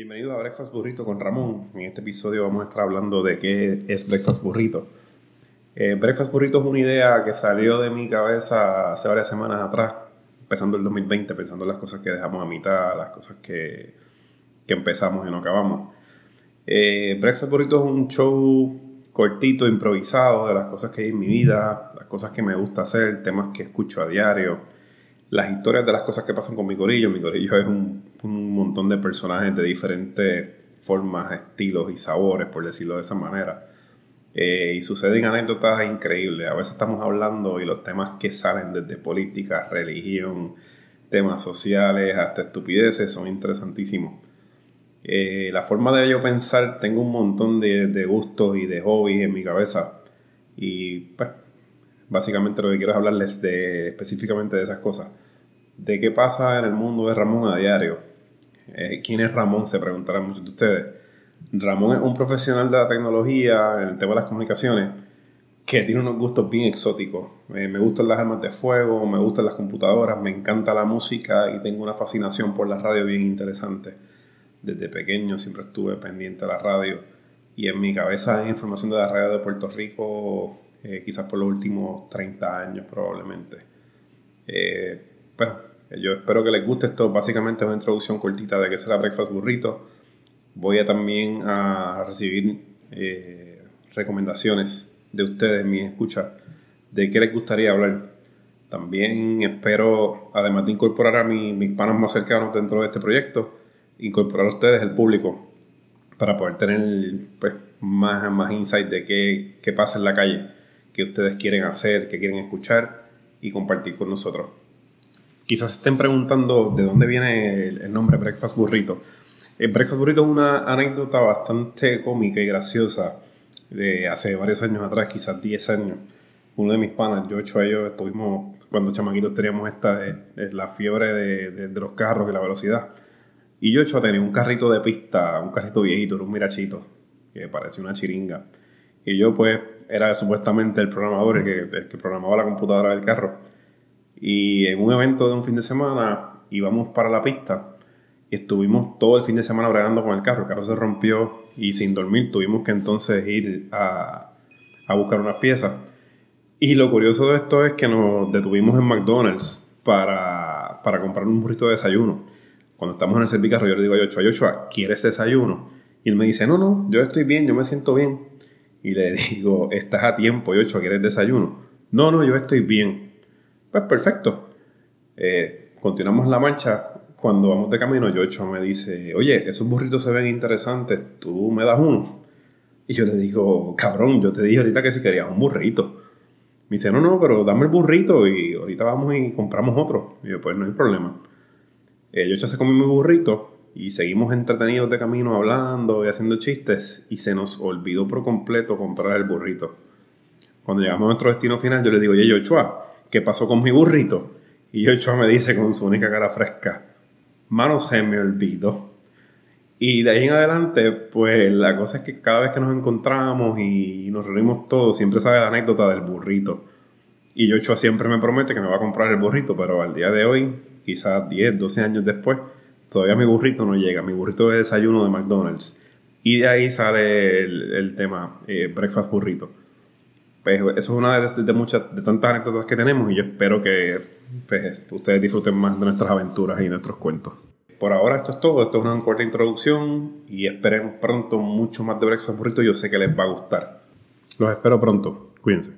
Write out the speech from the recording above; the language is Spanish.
Bienvenido a Breakfast Burrito con Ramón. En este episodio vamos a estar hablando de qué es Breakfast Burrito. Eh, Breakfast Burrito es una idea que salió de mi cabeza hace varias semanas atrás, empezando el 2020, pensando en las cosas que dejamos a mitad, las cosas que, que empezamos y no acabamos. Eh, Breakfast Burrito es un show cortito, improvisado de las cosas que hay en mi vida, las cosas que me gusta hacer, temas que escucho a diario las historias de las cosas que pasan con mi corillo. Mi corillo es un, montón de personajes de diferentes formas, estilos y sabores, por decirlo de esa manera. Eh, y suceden anécdotas increíbles. A veces estamos hablando y los temas que salen desde política, religión, temas sociales, hasta estupideces, son interesantísimos. Eh, la forma de yo pensar, tengo un montón de, de gustos y de hobbies en mi cabeza. Y pues básicamente lo que quiero es hablarles de, específicamente de esas cosas. De qué pasa en el mundo de Ramón a diario. Eh, ¿Quién es Ramón? Se preguntarán muchos de ustedes. Ramón es un profesional de la tecnología, en el tema de las comunicaciones, que tiene unos gustos bien exóticos. Eh, me gustan las armas de fuego, me gustan las computadoras, me encanta la música y tengo una fascinación por la radio bien interesante. Desde pequeño siempre estuve pendiente de la radio y en mi cabeza hay información de la radio de Puerto Rico eh, quizás por los últimos 30 años probablemente. Eh, bueno, yo espero que les guste esto. Básicamente es una introducción cortita de qué será Breakfast Burrito. Voy a también a recibir eh, recomendaciones de ustedes, mis escuchas, de qué les gustaría hablar. También espero, además de incorporar a mis panas más cercanos dentro de este proyecto, incorporar a ustedes, el público, para poder tener pues, más, más insight de qué, qué pasa en la calle que ustedes quieren hacer, que quieren escuchar y compartir con nosotros. Quizás estén preguntando de dónde viene el, nombre Breakfast Burrito. El Breakfast Burrito es una anécdota bastante cómica y graciosa de hace varios años atrás, quizás 10 años. Uno de mis panas, yo hecho ellos, estuvimos, cuando chamaquitos teníamos esta, eh, eh, la fiebre de, los carros y la velocidad. Y yo hecho tenía un carrito de pista, un carrito viejito, un mirachito, que parecía una chiringa. Y yo pues era supuestamente el programador, el que, que programaba la computadora del carro. Y en un evento de un fin de semana íbamos para la pista y estuvimos todo el fin de semana bregando con el carro. El carro se rompió y sin dormir tuvimos que entonces ir a, a buscar unas piezas. Y lo curioso de esto es que nos detuvimos en McDonald's para, para comprar un burrito de desayuno. Cuando estamos en el servicarro, yo le digo a Yochoa, Yochoa, ¿quieres desayuno? Y él me dice, no, no, yo estoy bien, yo me siento bien y le digo, estás a tiempo, yo ocho, ¿quieres desayuno? No, no, yo estoy bien. Pues perfecto. Eh, continuamos la marcha. Cuando vamos de camino, Yocho me dice, oye, esos burritos se ven interesantes, tú me das uno. Y yo le digo, cabrón, yo te dije ahorita que si querías un burrito. Me dice, no, no, pero dame el burrito y ahorita vamos y compramos otro. Y yo, pues no hay problema. Eh, Yocho se comió mi burrito y seguimos entretenidos de camino hablando y haciendo chistes y se nos olvidó por completo comprar el burrito. Cuando llegamos a nuestro destino final yo le digo, oye Yochoa, ¿qué pasó con mi burrito? Y Yochoa me dice con su única cara fresca, mano se me olvidó. Y de ahí en adelante, pues la cosa es que cada vez que nos encontramos y nos reunimos todos, siempre sabe la anécdota del burrito. Y Yochoa siempre me promete que me va a comprar el burrito, pero al día de hoy, quizás 10, 12 años después, todavía mi burrito no llega. Mi burrito es desayuno de McDonald's. Y de ahí sale el, tema eh, breakfast burrito. Pues eso es una de, muchas, de tantas anécdotas que tenemos y yo espero que pues, ustedes disfruten más de nuestras aventuras y nuestros cuentos. Por ahora esto es todo, esto es una corta introducción y esperemos pronto mucho más de Breakfast Burrito, yo sé que les va a gustar. Los espero pronto, cuídense.